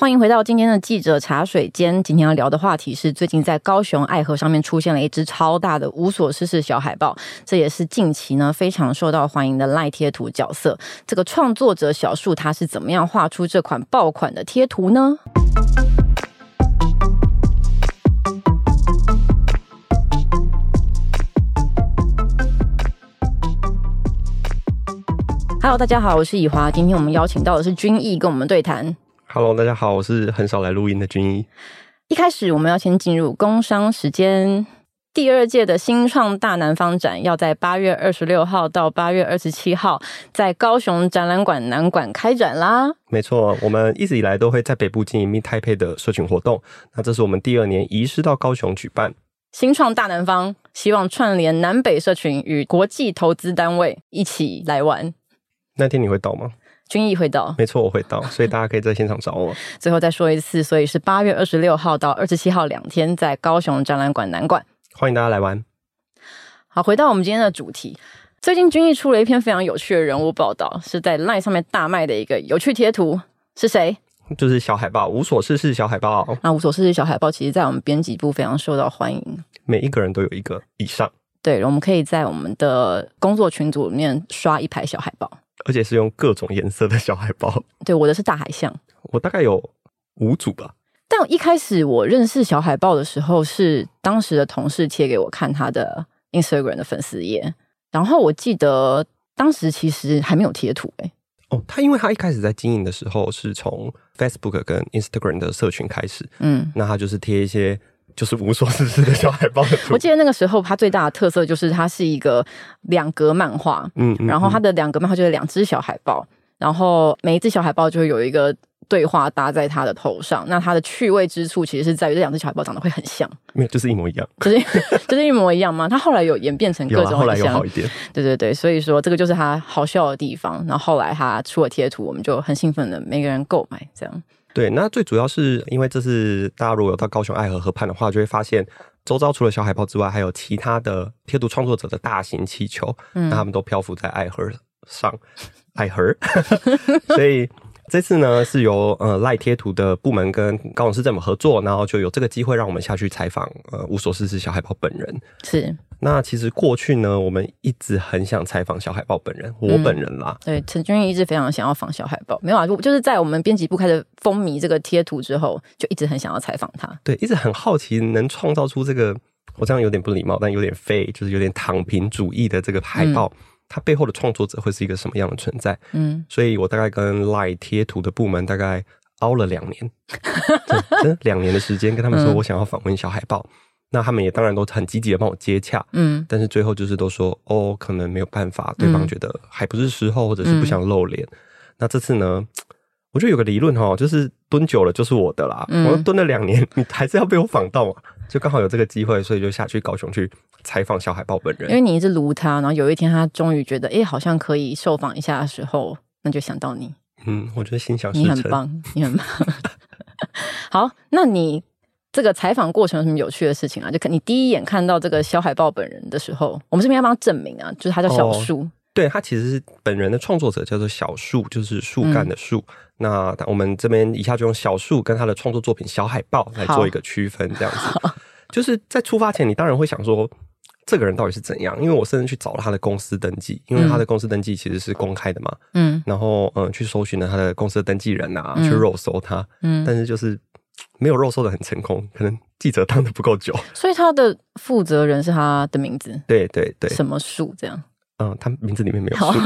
欢迎回到今天的记者茶水间。今天要聊的话题是，最近在高雄爱河上面出现了一只超大的无所事事小海豹，这也是近期呢非常受到欢迎的赖贴图角色。这个创作者小树他是怎么样画出这款爆款的贴图呢？Hello，大家好，我是以华。今天我们邀请到的是君毅跟我们对谈。Hello，大家好，我是很少来录音的军医。一开始我们要先进入工商时间，第二届的新创大南方展要在八月二十六号到八月二十七号在高雄展览馆南馆开展啦。没错，我们一直以来都会在北部经营 Meet Taipei 的社群活动，那这是我们第二年移师到高雄举办新创大南方，希望串联南北社群与国际投资单位一起来玩。那天你会到吗？君毅会到，没错，我会到，所以大家可以在现场找我。最后再说一次，所以是八月二十六号到二十七号两天，在高雄展览馆南馆，欢迎大家来玩。好，回到我们今天的主题，最近君毅出了一篇非常有趣的人物报道，是在 LINE 上面大卖的一个有趣贴图，是谁？就是小海豹，无所事事小海豹。那无所事事小海豹，其实在我们编辑部非常受到欢迎，每一个人都有一个以上。对，我们可以在我们的工作群组里面刷一排小海豹。而且是用各种颜色的小海豹。对，我的是大海象。我大概有五组吧。但我一开始我认识小海豹的时候，是当时的同事贴给我看他的 Instagram 的粉丝页。然后我记得当时其实还没有贴图哎。哦，他因为他一开始在经营的时候是从 Facebook 跟 Instagram 的社群开始，嗯，那他就是贴一些。就是无所事事的小海豹。我记得那个时候，它最大的特色就是它是一个两格漫画，嗯，嗯，然后它的两格漫画就是两只小海豹，然后每一只小海豹就会有一个对话搭在它的头上。那它的趣味之处其实是在于这两只小海豹长得会很像，没有，就是一模一样，就是 就是一模一样吗？它后来有演变成各种很像，后来有好一点，对对对，所以说这个就是它好笑的地方。然后后来它出了贴图，我们就很兴奋的每个人购买这样。对，那最主要是因为这次大家如果有到高雄爱河河畔的话，就会发现周遭除了小海豹之外，还有其他的贴图创作者的大型气球，嗯，那他们都漂浮在爱河上，爱河，所以。这次呢是由呃赖贴图的部门跟高雄市政府合作，然后就有这个机会让我们下去采访呃无所事事小海豹本人。是，那其实过去呢，我们一直很想采访小海豹本人，我本人啦。嗯、对，陈君毅一直非常想要访小海豹，没有啊，就是在我们编辑部开始风靡这个贴图之后，就一直很想要采访他。对，一直很好奇能创造出这个，我这样有点不礼貌，但有点废，就是有点躺平主义的这个海报。嗯它背后的创作者会是一个什么样的存在？嗯，所以我大概跟 LINE 贴图的部门大概熬了两年，两年的时间跟他们说我想要访问小海豹，嗯、那他们也当然都很积极的帮我接洽，嗯，但是最后就是都说哦，可能没有办法，对方觉得还不是时候，或者是不想露脸。嗯、那这次呢，我觉得有个理论哈，就是蹲久了就是我的啦，嗯、我蹲了两年，你还是要被我访到嘛，就刚好有这个机会，所以就下去高雄去。采访小海豹本人，因为你一直撸他，然后有一天他终于觉得，哎、欸，好像可以受访一下的时候，那就想到你。嗯，我觉得心想事成，你很棒，你很棒。好，那你这个采访过程有什么有趣的事情啊？就你第一眼看到这个小海豹本人的时候，我们这边要帮他证明啊，就是他叫小树。哦、对，他其实是本人的创作者，叫做小树，就是树干的树。嗯、那我们这边以下就用小树跟他的创作作品小海豹来做一个区分，这样子。就是在出发前，你当然会想说。这个人到底是怎样？因为我甚至去找了他的公司登记，因为他的公司登记其实是公开的嘛。嗯，然后嗯，去搜寻了他的公司的登记人啊，嗯、去肉搜他。嗯，但是就是没有肉搜的很成功，可能记者当的不够久。所以他的负责人是他的名字。对对对，什么树这样？嗯，他名字里面没有树。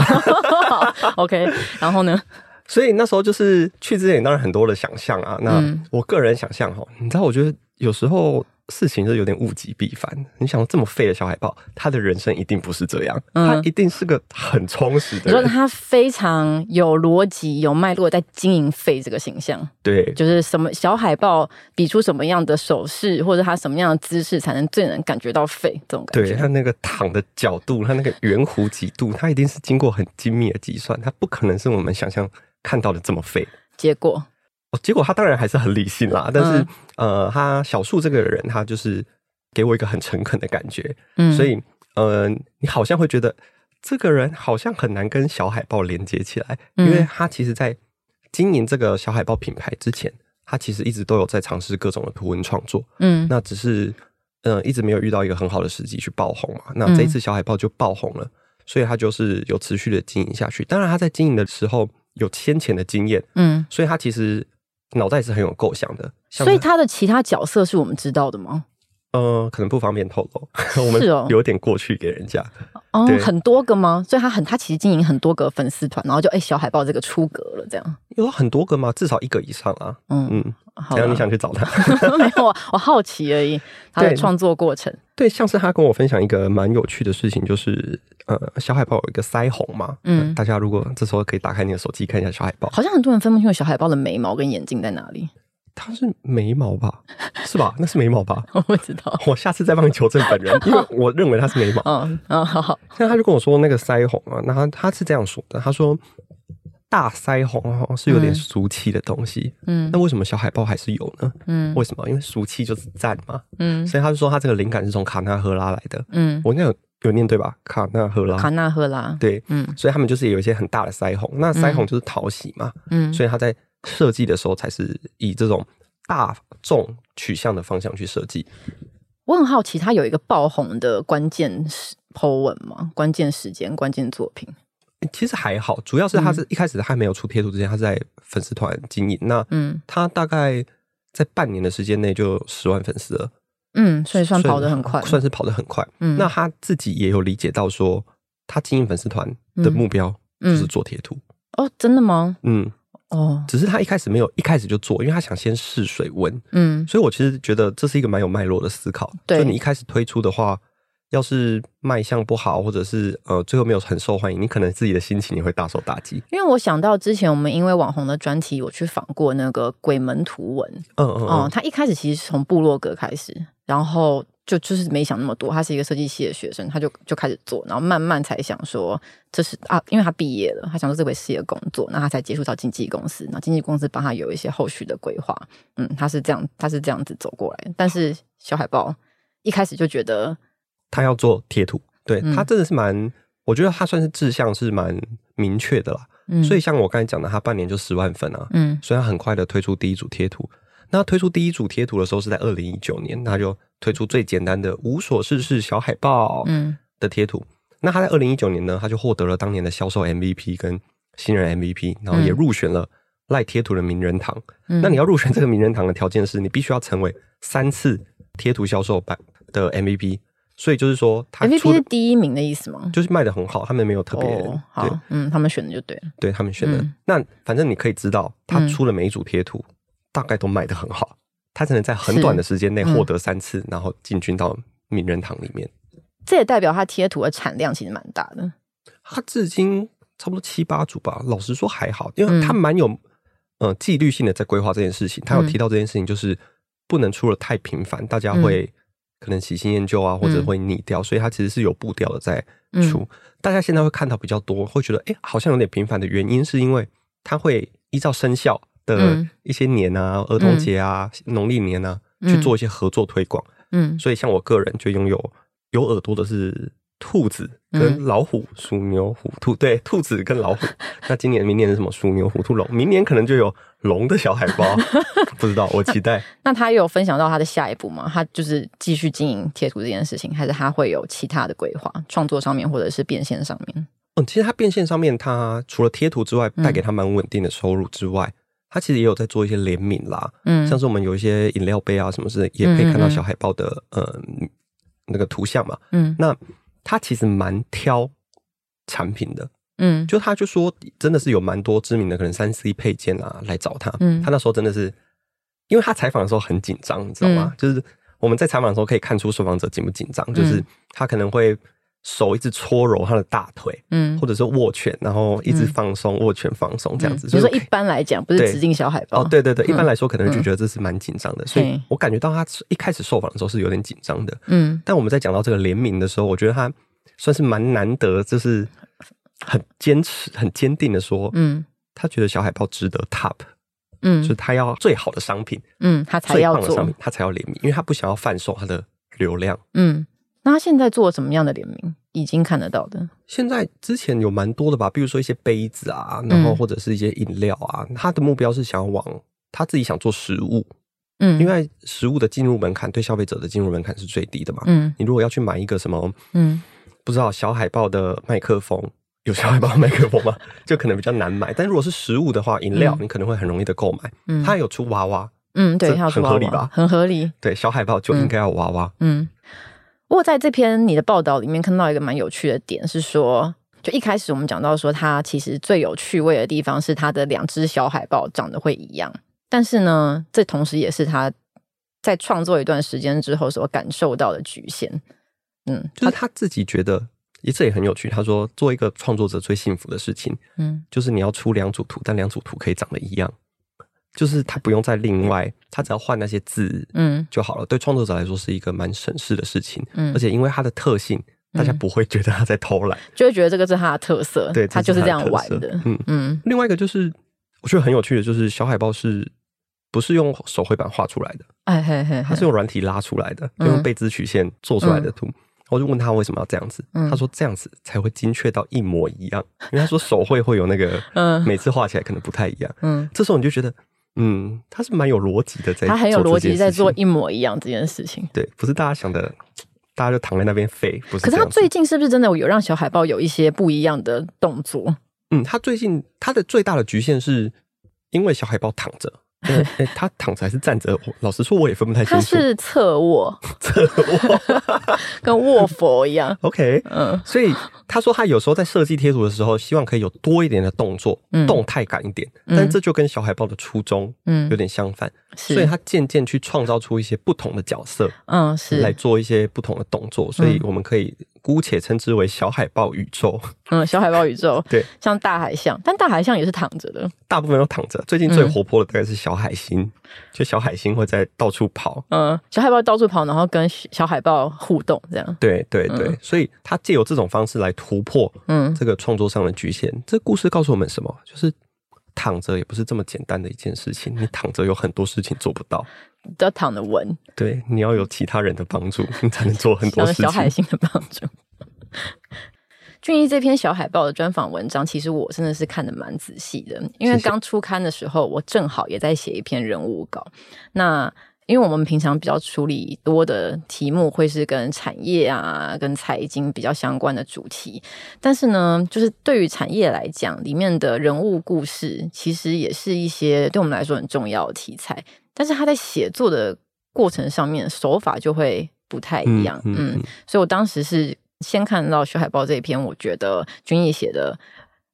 OK，然后呢？所以那时候就是去之前，当然很多的想象啊。那我个人想象哈，你知道，我觉得有时候。事情是有点物极必反。你想这么废的小海豹，他的人生一定不是这样，嗯、他一定是个很充实的人。你说他非常有逻辑、有脉络，在经营废这个形象。对，就是什么小海豹比出什么样的手势，或者他什么样的姿势，才能最能感觉到废这种感觉。对，他那个躺的角度，他那个圆弧几度，他一定是经过很精密的计算，他不可能是我们想象看到的这么废。结果。结果他当然还是很理性啦，但是、嗯、呃，他小树这个人，他就是给我一个很诚恳的感觉，嗯，所以呃，你好像会觉得这个人好像很难跟小海豹连接起来，嗯、因为他其实在经营这个小海豹品牌之前，他其实一直都有在尝试各种的图文创作，嗯，那只是嗯、呃、一直没有遇到一个很好的时机去爆红嘛。那这一次小海豹就爆红了，所以他就是有持续的经营下去。当然他在经营的时候有先前的经验，嗯，所以他其实脑袋是很有构想的。所以他的其他角色是我们知道的吗？呃，可能不方便透露，我们有点过去给人家。哦，很多个吗？所以他很，他其实经营很多个粉丝团，然后就哎、欸，小海豹这个出格了，这样有很多个吗？至少一个以上啊。嗯嗯，好，然后你想去找他？没有啊，我好奇而已。他的创作过程对，对，像是他跟我分享一个蛮有趣的事情，就是呃，小海豹有一个腮红嘛。嗯、呃，大家如果这时候可以打开你的手机看一下小海豹，好像很多人分不清楚小海豹的眉毛跟眼睛在哪里。它是眉毛吧？是吧？那是眉毛吧？我不知道，我下次再帮你求证本人，因为我认为它是眉毛。嗯嗯，好好。那他就跟我说那个腮红啊，那他他是这样说的，他说大腮红是有点俗气的东西。嗯，那为什么小海豹还是有呢？嗯，为什么？因为俗气就是赞嘛。嗯，所以他就说他这个灵感是从卡纳赫拉来的。嗯，我应该有有念对吧？卡纳赫拉，卡纳赫拉。对，嗯，所以他们就是有一些很大的腮红，那腮红就是讨喜嘛。嗯，所以他在。设计的时候才是以这种大众取向的方向去设计。我很好奇，他有一个爆红的关键时 po 文吗？关键时间、关键作品？其实还好，主要是他是一开始他还没有出贴图之前，他是在粉丝团经营。那嗯，他大概在半年的时间内就十万粉丝了。嗯，所以算跑得很快，算是跑得很快。嗯，那他自己也有理解到说，他经营粉丝团的目标就是做贴图。哦，真的吗？嗯。哦，只是他一开始没有一开始就做，因为他想先试水温。嗯，所以我其实觉得这是一个蛮有脉络的思考。对，就你一开始推出的话，要是卖相不好，或者是呃最后没有很受欢迎，你可能自己的心情也会大受打击。因为我想到之前我们因为网红的专题，我去访过那个鬼门图文。嗯嗯嗯，他一开始其实是从部落格开始，然后。就就是没想那么多，他是一个设计系的学生，他就就开始做，然后慢慢才想说这是啊，因为他毕业了，他想说这回事业工作，那他才接触到经纪公司，那经纪公司帮他有一些后续的规划，嗯，他是这样，他是这样子走过来，但是小海豹一开始就觉得他要做贴图，对、嗯、他真的是蛮，我觉得他算是志向是蛮明确的啦，嗯，所以像我刚才讲的，他半年就十万粉啊，嗯，所以他很快的推出第一组贴图。那推出第一组贴图的时候是在二零一九年，他就推出最简单的无所事事小海报嗯的贴图。嗯、那他在二零一九年呢，他就获得了当年的销售 MVP 跟新人 MVP，然后也入选了赖贴图的名人堂。嗯、那你要入选这个名人堂的条件是你必须要成为三次贴图销售版的 MVP。所以就是说他，MVP 是第一名的意思吗？就是卖的很好，他们没有特别、哦、好，对嗯，他们选的就对了，对他们选的。嗯、那反正你可以知道，他出了每一组贴图。嗯大概都卖的很好，他只能在很短的时间内获得三次，嗯、然后进军到名人堂里面。这也代表他贴图的产量其实蛮大的。他至今差不多七八组吧，老实说还好，因为他蛮有呃纪律性的在规划这件事情。他有提到这件事情，就是不能出了太频繁，大家会可能喜新厌旧啊，或者会腻掉，所以他其实是有步调的在出。嗯、大家现在会看到比较多，会觉得哎，好像有点频繁的原因，是因为他会依照生肖。的一些年啊，儿童节啊，农历年啊，去做一些合作推广。嗯，所以像我个人就拥有有耳朵的是兔子跟老虎，鼠牛虎兔。对，兔子跟老虎。那今年、明年是什么？鼠牛虎兔龙。明年可能就有龙的小海豹，不知道，我期待。那他有分享到他的下一步吗？他就是继续经营贴图这件事情，还是他会有其他的规划？创作上面或者是变现上面？嗯，其实他变现上面，他除了贴图之外，带给他蛮稳定的收入之外。他其实也有在做一些联名啦，嗯，像是我们有一些饮料杯啊什么之类，也可以看到小海豹的嗯，嗯，嗯那个图像嘛，嗯，那他其实蛮挑产品的，嗯，就他就说真的是有蛮多知名的可能三 C 配件啊来找他，嗯，他那时候真的是，因为他采访的时候很紧张，你知道吗？嗯、就是我们在采访的时候可以看出受访者紧不紧张，就是他可能会。手一直搓揉他的大腿，嗯，或者是握拳，然后一直放松，握拳放松这样子。所以说，一般来讲，不是指定小海豹。哦，对对对，一般来说可能就觉得这是蛮紧张的。所以我感觉到他一开始受访的时候是有点紧张的，嗯。但我们在讲到这个联名的时候，我觉得他算是蛮难得，就是很坚持、很坚定的说，嗯，他觉得小海豹值得 top，嗯，就是他要最好的商品，嗯，他才要最棒的商品，他才要联名，因为他不想要贩售他的流量，嗯。那他现在做什么样的联名？已经看得到的。现在之前有蛮多的吧，比如说一些杯子啊，然后或者是一些饮料啊。嗯、他的目标是想要往他自己想做食物，嗯，因为食物的进入门槛对消费者的进入门槛是最低的嘛。嗯，你如果要去买一个什么，嗯，不知道小海豹的麦克风，有小海豹麦克风吗？就可能比较难买。但如果是食物的话，饮料你可能会很容易的购买。嗯，他有出娃娃，嗯，对，很合理吧？很合理。对，小海豹就应该要娃娃。嗯，不过在这篇你的报道里面看到一个蛮有趣的点是说。就一开始我们讲到说，它其实最有趣味的地方是它的两只小海豹长得会一样，但是呢，这同时也是他在创作一段时间之后所感受到的局限。嗯，就是他自己觉得，这也很有趣。他说，做一个创作者最幸福的事情，嗯，就是你要出两组图，但两组图可以长得一样，就是他不用再另外，他只要换那些字，嗯，就好了。对创作者来说是一个蛮省事的事情，嗯，而且因为它的特性。大家不会觉得他在偷懒，就会觉得这个是他的特色，对，他就是这样玩的。嗯嗯。嗯，另外一个就是我觉得很有趣的，就是小海豹是不是用手绘板画出来的？哎嘿嘿，他是用软体拉出来的，就用贝兹曲线做出来的图。我就问他为什么要这样子，他说这样子才会精确到一模一样，因为他说手绘会有那个，嗯，每次画起来可能不太一样。嗯，这时候你就觉得，嗯，他是蛮有逻辑的，在他很有逻辑在做一模一样这件事情。对，不是大家想的。大家就躺在那边废，不是？可是他最近是不是真的有让小海豹有一些不一样的动作？嗯，他最近他的最大的局限是因为小海豹躺着。哎、欸，他躺着还是站着？老实说，我也分不太清楚。他是侧卧，侧卧，跟卧佛一样。OK，嗯，所以他说他有时候在设计贴图的时候，希望可以有多一点的动作，嗯、动态感一点。但这就跟小海豹的初衷，嗯，有点相反。嗯、所以他渐渐去创造出一些不同的角色，嗯，是来做一些不同的动作。所以我们可以。姑且称之为小海豹宇宙。嗯，小海豹宇宙，对，像大海象，但大海象也是躺着的，大部分都躺着。最近最活泼的大概是小海星，嗯、就小海星会在到处跑。嗯，小海豹到处跑，然后跟小海豹互动，这样。对对对，嗯、所以他借由这种方式来突破，嗯，这个创作上的局限。嗯、这故事告诉我们什么？就是躺着也不是这么简单的一件事情。你躺着有很多事情做不到。都要躺着稳，对，你要有其他人的帮助，你才能做很多事情。小海星的帮助。俊逸这篇小海报的专访文章，其实我真的是看得蛮仔细的，因为刚出刊的时候，我正好也在写一篇人物稿。那因为我们平常比较处理多的题目，会是跟产业啊、跟财经比较相关的主题，但是呢，就是对于产业来讲，里面的人物故事，其实也是一些对我们来说很重要的题材。但是他在写作的过程上面手法就会不太一样，嗯，嗯，嗯，所以我当时是先看到小海豹这一篇，我觉得君毅写的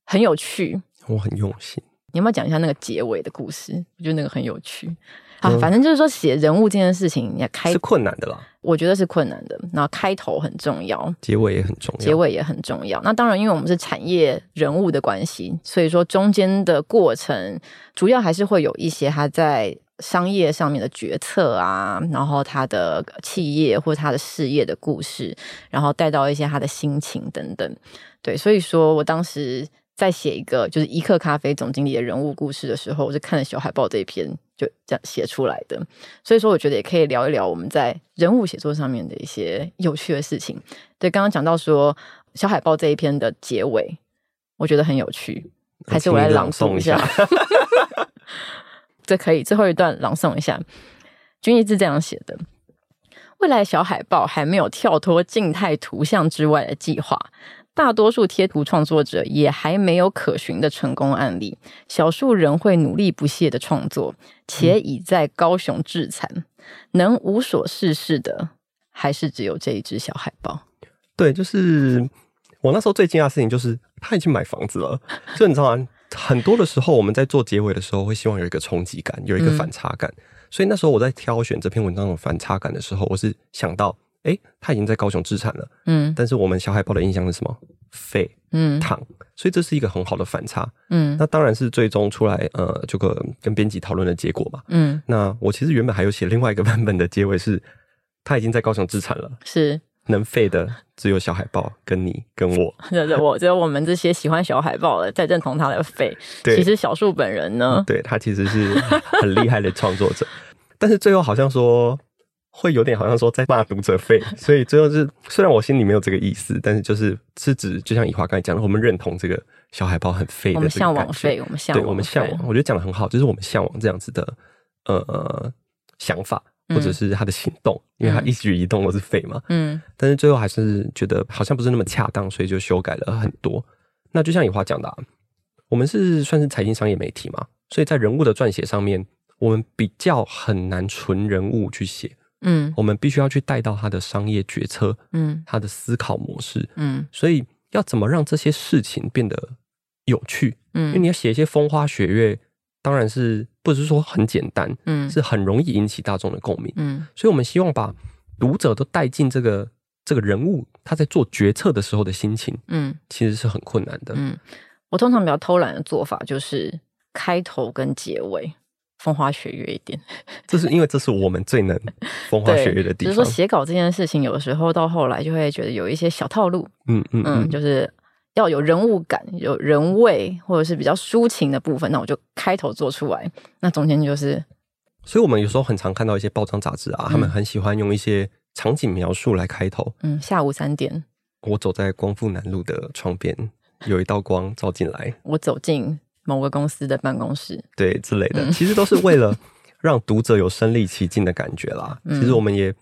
很有趣，我很用心。你要不要讲一下那个结尾的故事？我觉得那个很有趣。好，反正就是说写人物这件事情，你要开是困难的啦，我觉得是困难的。然后开头很重要，结尾也很重要，结尾也很重要。那当然，因为我们是产业人物的关系，所以说中间的过程主要还是会有一些他在。商业上面的决策啊，然后他的企业或者他的事业的故事，然后带到一些他的心情等等，对，所以说我当时在写一个就是一克咖啡总经理的人物故事的时候，我是看了小海报这一篇，就这样写出来的。所以说，我觉得也可以聊一聊我们在人物写作上面的一些有趣的事情。对，刚刚讲到说小海报这一篇的结尾，我觉得很有趣，还是我来朗诵一下。这可以最后一段朗诵一下，君一是这样写的：未来小海豹还没有跳脱静态图像之外的计划，大多数贴图创作者也还没有可循的成功案例，少数人会努力不懈的创作，且已在高雄致残，能无所事事的，还是只有这一只小海豹。对，就是我那时候最惊讶的事情，就是他已经买房子了，就你知道吗？很多的时候，我们在做结尾的时候，会希望有一个冲击感，有一个反差感。嗯、所以那时候我在挑选这篇文章的反差感的时候，我是想到，哎，他已经在高雄置产了，嗯，但是我们小海豹的印象是什么？废，嗯，躺，所以这是一个很好的反差，嗯，那当然是最终出来，呃，这个跟编辑讨论的结果嘛，嗯，那我其实原本还有写另外一个版本的结尾是，他已经在高雄置产了，是。能废的只有小海豹跟你跟我，对对，我只有我们这些喜欢小海豹的在认同他的废。对，其实小树本人呢，对，他其实是很厉害的创作者，但是最后好像说会有点好像说在骂读者废，所以最后是虽然我心里没有这个意思，但是就是是指就像以华刚才讲的，我们认同这个小海豹很废我们向往废，我们向往，对，我们向往，我觉得讲的很好，就是我们向往这样子的呃想法，或者是他的行动，嗯、因为他一举一动都是废嘛。嗯，但是最后还是觉得好像不是那么恰当，所以就修改了很多。那就像你话讲的、啊，我们是算是财经商业媒体嘛，所以在人物的撰写上面，我们比较很难纯人物去写。嗯，我们必须要去带到他的商业决策，嗯，他的思考模式，嗯，所以要怎么让这些事情变得有趣？嗯，因为你要写一些风花雪月，当然是不是说很简单，嗯，是很容易引起大众的共鸣，嗯，所以我们希望把读者都带进这个这个人物他在做决策的时候的心情，嗯，其实是很困难的，嗯，我通常比较偷懒的做法就是开头跟结尾。风花雪月一点，这是因为这是我们最能 风花雪月的地方。就是说写稿这件事情，有时候到后来就会觉得有一些小套路，嗯嗯嗯，嗯，就是要有人物感、有人味，或者是比较抒情的部分，那我就开头做出来，那中间就是。所以我们有时候很常看到一些报章杂志啊，嗯、他们很喜欢用一些场景描述来开头。嗯，下午三点，我走在光复南路的窗边，有一道光照进来，我走进。某个公司的办公室，对之类的，其实都是为了让读者有身临其境的感觉啦。嗯、其实我们也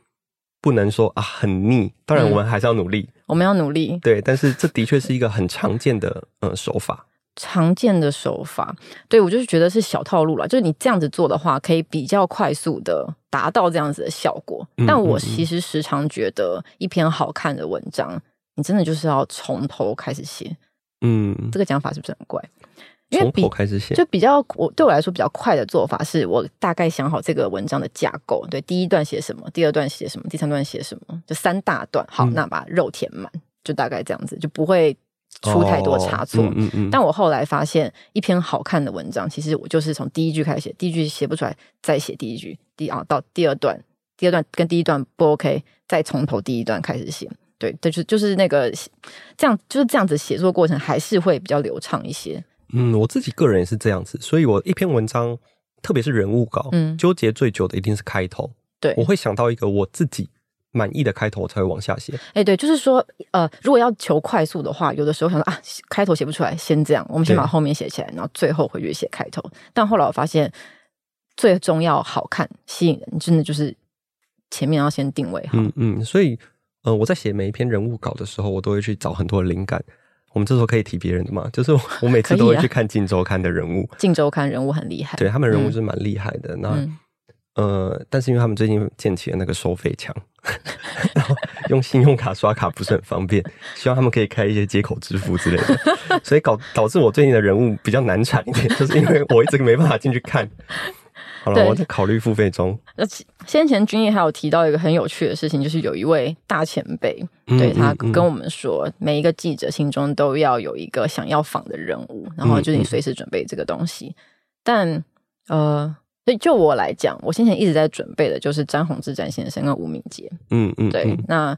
不能说啊很腻，当然我们还是要努力，嗯、我们要努力。对，但是这的确是一个很常见的呃手法，常见的手法。对，我就是觉得是小套路啦，就是你这样子做的话，可以比较快速的达到这样子的效果。嗯、但我其实时常觉得，一篇好看的文章，你真的就是要从头开始写。嗯，这个讲法是不是很怪？从头开始写，就比较我对我来说比较快的做法是，我大概想好这个文章的架构，对，第一段写什么，第二段写什么，第三段写什么，就三大段。好，嗯、那把肉填满，就大概这样子，就不会出太多差错。哦、嗯嗯嗯，但我后来发现，一篇好看的文章，其实我就是从第一句开始写，第一句写不出来，再写第一句，第啊到第二段，第二段跟第一段不 OK，再从头第一段开始写。对，就是就是那个这样，就是这样子写作过程还是会比较流畅一些。嗯，我自己个人也是这样子，所以我一篇文章，特别是人物稿，嗯，纠结最久的一定是开头。对，我会想到一个我自己满意的开头，我才会往下写。哎，对，就是说，呃，如果要求快速的话，有的时候想说啊，开头写不出来，先这样，我们先把后面写起来，然后最后回去写开头。但后来我发现，最重要好看、吸引人，真的就是前面要先定位好。嗯嗯，所以，呃，我在写每一篇人物稿的时候，我都会去找很多的灵感。我们这时候可以提别人的嘛？就是我每次都会去看《镜周刊》的人物，《镜周刊》人物很厉害，对他们人物是蛮厉害的。嗯、那、嗯、呃，但是因为他们最近建起了那个收费墙，然后用信用卡刷卡不是很方便，希望他们可以开一些接口支付之类的，所以搞导致我最近的人物比较难产一点，就是因为我一直没办法进去看。好了，我在考虑付费中。呃，先前君毅还有提到一个很有趣的事情，就是有一位大前辈，嗯、对他跟我们说，嗯、每一个记者心中都要有一个想要访的人物，然后就是你随时准备这个东西。嗯、但呃，所以就我来讲，我先前一直在准备的就是詹宏志詹先生跟吴敏杰。嗯嗯，对。那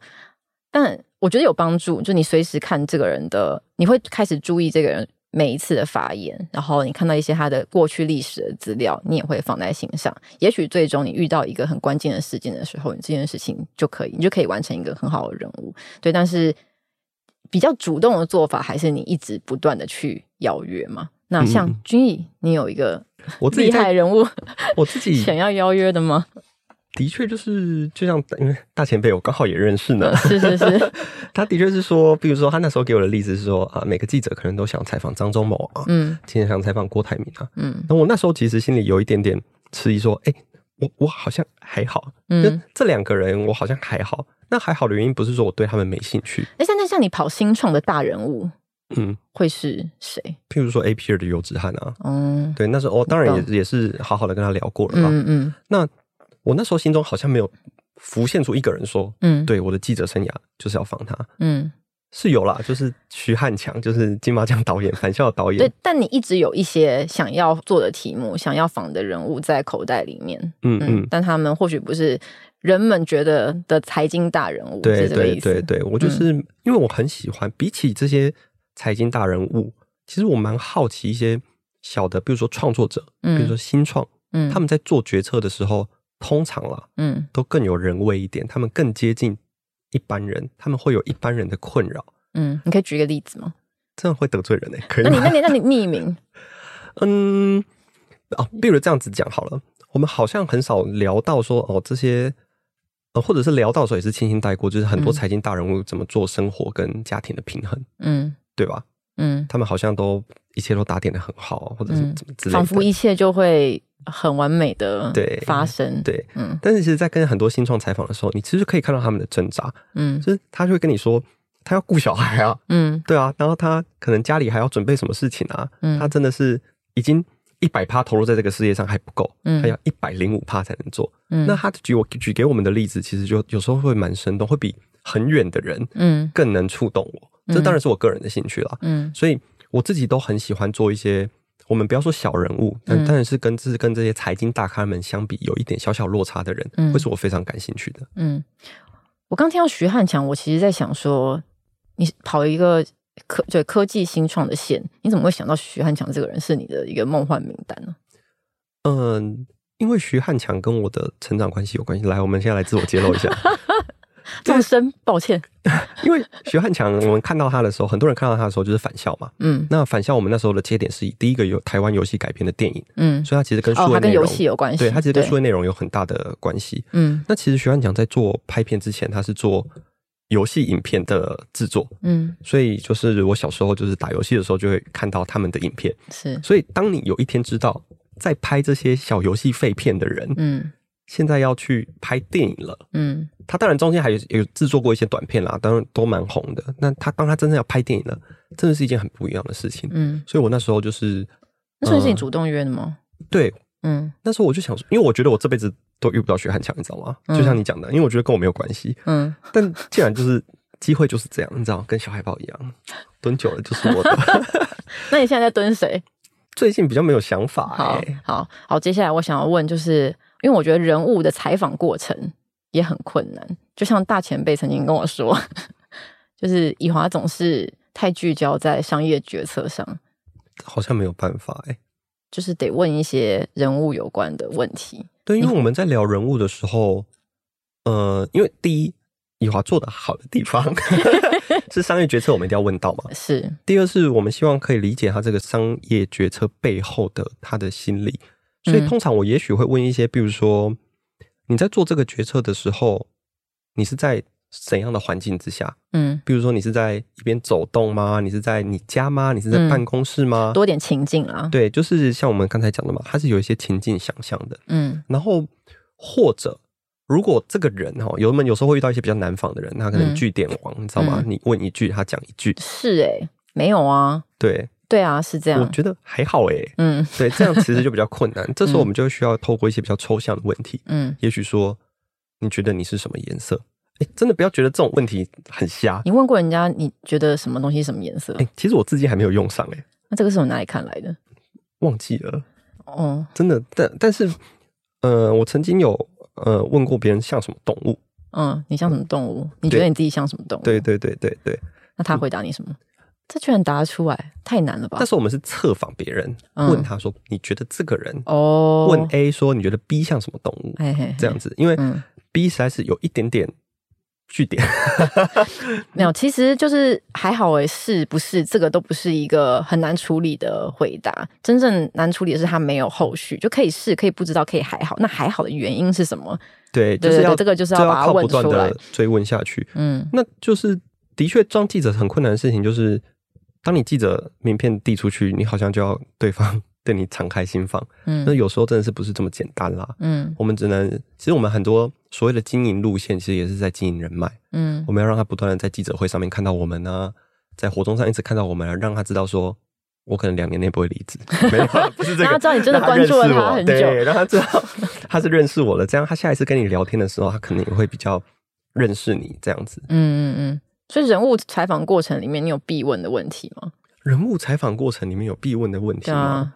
但我觉得有帮助，就你随时看这个人的，你会开始注意这个人。每一次的发言，然后你看到一些他的过去历史的资料，你也会放在心上。也许最终你遇到一个很关键的事件的时候，你这件事情就可以，你就可以完成一个很好的任务。对，但是比较主动的做法，还是你一直不断的去邀约嘛。那像君毅，你有一个厉害人物，我自己想要邀约的吗？的确，就是就像因为大前辈，我刚好也认识呢。是是是，他的确是说，比如说他那时候给我的例子是说啊，每个记者可能都想采访张忠谋啊，嗯，今天想采访郭台铭啊，嗯。那我那时候其实心里有一点点迟疑，说，哎，我我好像还好，嗯，这两个人我好像还好。那还好的原因不是说我对他们没兴趣。那现在像你跑新创的大人物，嗯，会是谁？譬如说 A P R 的游子汉啊，嗯，对，那时候我当然也也是好好的跟他聊过了嘛，嗯嗯。那我那时候心中好像没有浮现出一个人说，嗯，对，我的记者生涯就是要访他，嗯，是有啦，就是徐汉强，就是金马奖导演，返校导演。对，但你一直有一些想要做的题目，想要仿的人物在口袋里面，嗯嗯，嗯，但他们或许不是人们觉得的财经大人物，对对对对，我就是、嗯、因为我很喜欢，比起这些财经大人物，其实我蛮好奇一些小的，比如说创作者，比如说新创，嗯，他们在做决策的时候。通常啦，嗯，都更有人味一点，他们更接近一般人，他们会有一般人的困扰。嗯，你可以举个例子吗？这样会得罪人 呢？可以？那你那你那你匿名？嗯，哦，比如这样子讲好了，我们好像很少聊到说哦这些，呃，或者是聊到的时候也是轻轻带过，就是很多财经大人物怎么做生活跟家庭的平衡，嗯，对吧？嗯，他们好像都一切都打点的很好，或者是怎么之类的，仿佛一切就会很完美的对发生，对，嗯。但是其实，在跟很多新创采访的时候，你其实可以看到他们的挣扎，嗯，就是他就会跟你说，他要顾小孩啊，嗯，对啊，然后他可能家里还要准备什么事情啊，嗯，他真的是已经一百趴投入在这个事业上还不够，嗯，他要一百零五趴才能做，嗯。那他举我举给我们的例子，其实就有时候会蛮生动，会比很远的人，嗯，更能触动我。这当然是我个人的兴趣了，嗯，所以我自己都很喜欢做一些，我们不要说小人物，但当然是跟这跟这些财经大咖们相比，有一点小小落差的人，嗯，会是我非常感兴趣的。嗯，我刚听到徐汉强，我其实在想说，你跑一个科对科技新创的线，你怎么会想到徐汉强这个人是你的一个梦幻名单呢？嗯，因为徐汉强跟我的成长关系有关系。来，我们现在来自我揭露一下。这么深，抱歉。因为徐汉强，我们看到他的时候，很多人看到他的时候就是返校嘛。嗯，那返校，我们那时候的切点是以第一个有台湾游戏改编的电影。嗯，所以他其实跟数位内容，哦，跟游戏有关系。对，他其实跟数位内容有很大的关系。嗯，那其实徐汉强在做拍片之前，他是做游戏影片的制作。嗯，所以就是我小时候就是打游戏的时候，就会看到他们的影片。是，所以当你有一天知道在拍这些小游戏废片的人，嗯。现在要去拍电影了，嗯，他当然中间还有有制作过一些短片啦，当然都蛮红的。那他当他真正要拍电影了，真的是一件很不一样的事情，嗯。所以我那时候就是，那时候是你主动约的吗？对，嗯。那时候我就想说，因为我觉得我这辈子都遇不到徐汉强，你知道吗？嗯。就像你讲的，因为我觉得跟我没有关系，嗯。但既然就是机会就是这样，你知道，跟小海豹一样，蹲久了就是我的。那你现在在蹲谁？最近比较没有想法，欸。好，好，好。接下来我想要问就是。因为我觉得人物的采访过程也很困难，就像大前辈曾经跟我说，就是以华总是太聚焦在商业决策上，好像没有办法哎，就是得问一些人物有关的问题。对，因为我们在聊人物的时候，呃，因为第一，以华做的好的地方 是商业决策，我们一定要问到嘛。是。第二，是我们希望可以理解他这个商业决策背后的他的心理。所以通常我也许会问一些，比如说你在做这个决策的时候，你是在怎样的环境之下？嗯，比如说你是在一边走动吗？你是在你家吗？你是在办公室吗？多点情境啊。对，就是像我们刚才讲的嘛，它是有一些情境想象的。嗯，然后或者如果这个人哈，有们有时候会遇到一些比较难访的人，他可能句点王，你知道吗？你问一句，他讲一句。是诶，没有啊。对。对啊，是这样。我觉得还好诶。嗯，对，这样其实就比较困难。这时候我们就需要透过一些比较抽象的问题。嗯，也许说，你觉得你是什么颜色？哎，真的不要觉得这种问题很瞎。你问过人家，你觉得什么东西什么颜色？哎，其实我自己还没有用上哎。那这个是从哪里看来的？忘记了。哦，真的，但但是，呃，我曾经有呃问过别人像什么动物。嗯，你像什么动物？你觉得你自己像什么动物？对对对对对。那他回答你什么？这居然答得出来，太难了吧？但是我们是测访别人，问他说：“你觉得这个人？”哦，问 A 说：“你觉得 B 像什么动物？”嘿嘿嘿，这样子，因为 B 实在是有一点点据点。没有，其实就是还好诶，是不是这个都不是一个很难处理的回答。真正难处理的是他没有后续，就可以是，可以不知道，可以还好。那还好的原因是什么？对，就是要这个就是要把它问出来，追问下去。嗯，那就是的确当记者很困难的事情就是。当你记者名片递出去，你好像就要对方 对你敞开心房，嗯，那有时候真的是不是这么简单啦，嗯，我们只能，其实我们很多所谓的经营路线，其实也是在经营人脉，嗯，我们要让他不断的在记者会上面看到我们啊，在活动上一直看到我们啊，让他知道说，我可能两年内不会离职，没有，不是这个，让他知道你真的关注了他很久，对，让他知道 他是认识我的，这样他下一次跟你聊天的时候，他可能也会比较认识你这样子，嗯嗯嗯。所以人物采访过程里面，你有必问的问题吗？人物采访过程里面有必问的问题吗？啊、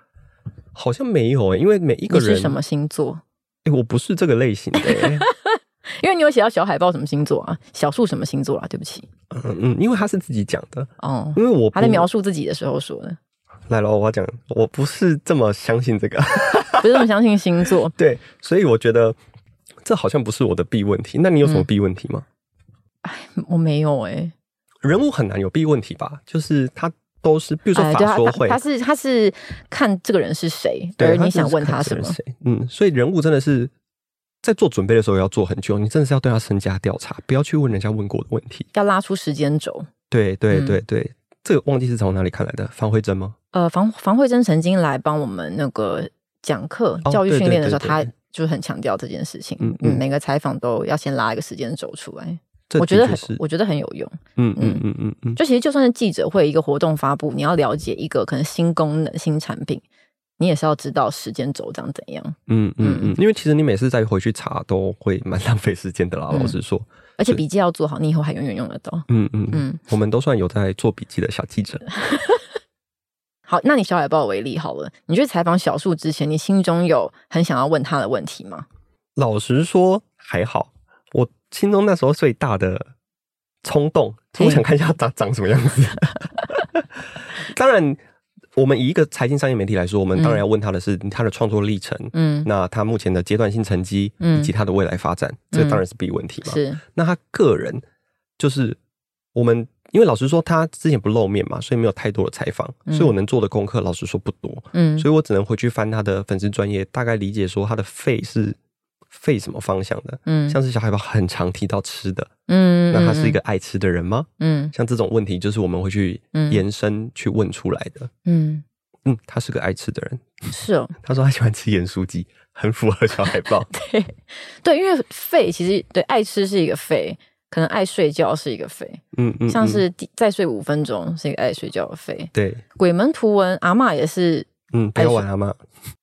好像没有诶、欸，因为每一个人你是什么星座？哎、欸，我不是这个类型的、欸。因为你有写到小海豹什么星座啊？小树什么星座啊？对不起。嗯嗯，因为他是自己讲的哦。因为我他在描述自己的时候说的。来了，我要讲，我不是这么相信这个，不是这么相信星座。对，所以我觉得这好像不是我的必问题。那你有什么必问题吗？嗯哎，我没有哎、欸。人物很难有必问题吧？就是他都是，比如说法说会，他是他是看这个人是谁，而你想问他什么？嗯，所以人物真的是在做准备的时候要做很久，你真的是要对他身家调查，不要去问人家问过的问题，要拉出时间轴。对对对对，这个忘记是从哪里看来的？方慧珍吗？呃，房房慧珍曾经来帮我们那个讲课、教育训练的时候，他就很强调这件事情。嗯嗯，每个采访都要先拉一个时间轴出来。我觉得很，我觉得很有用。嗯嗯嗯嗯嗯，就其实就算是记者会一个活动发布，你要了解一个可能新功能、新产品，你也是要知道时间轴长怎样。嗯嗯嗯，因为其实你每次再回去查，都会蛮浪费时间的啦。老实说，而且笔记要做好，你以后还永远用得到。嗯嗯嗯，我们都算有在做笔记的小记者。好，那你小海豹为例好了，你去采访小树之前，你心中有很想要问他的问题吗？老实说，还好。我心中那时候最大的冲动，我想看一下他长长什么样子。当然，我们以一个财经商业媒体来说，我们当然要问他的是他的创作历程，嗯，那他目前的阶段性成绩，以及他的未来发展，这个当然是必问题嘛。是，那他个人就是我们，因为老实说，他之前不露面嘛，所以没有太多的采访，所以我能做的功课，老实说不多，嗯，所以我只能回去翻他的粉丝专业，大概理解说他的肺是。肺什么方向的？嗯，像是小海豹很常提到吃的，嗯，那他是一个爱吃的人吗？嗯，像这种问题就是我们会去延伸去问出来的。嗯嗯，他是个爱吃的人，是哦。他说他喜欢吃盐酥鸡，很符合小海豹。对对，因为肺其实对爱吃是一个肺，可能爱睡觉是一个肺。嗯嗯，像是再睡五分钟是一个爱睡觉的肺。对，鬼门图文阿嬷也是。嗯，不要玩阿妈，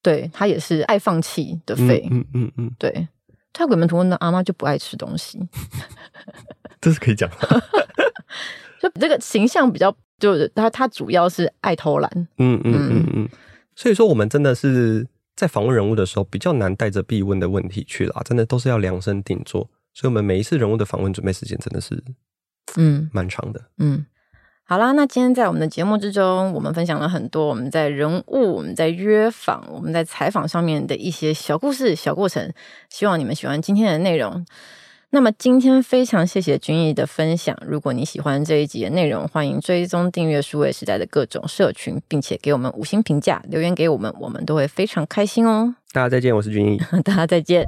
对，他也是爱放弃的肺，嗯嗯嗯，对，他鬼门图文的阿妈就不爱吃东西，这是可以讲的，就这个形象比较，就是他他主要是爱偷懒，嗯嗯。嗯嗯，所以说我们真的是在访问人物的时候比较难带着必问的问题去啦，真的都是要量身定做，所以我们每一次人物的访问准备时间真的是，嗯，蛮长的，嗯。好啦，那今天在我们的节目之中，我们分享了很多我们在人物、我们在约访、我们在采访上面的一些小故事、小过程。希望你们喜欢今天的内容。那么今天非常谢谢君毅的分享。如果你喜欢这一集的内容，欢迎追踪订阅数位时代的各种社群，并且给我们五星评价、留言给我们，我们都会非常开心哦。大家再见，我是君毅。大家再见。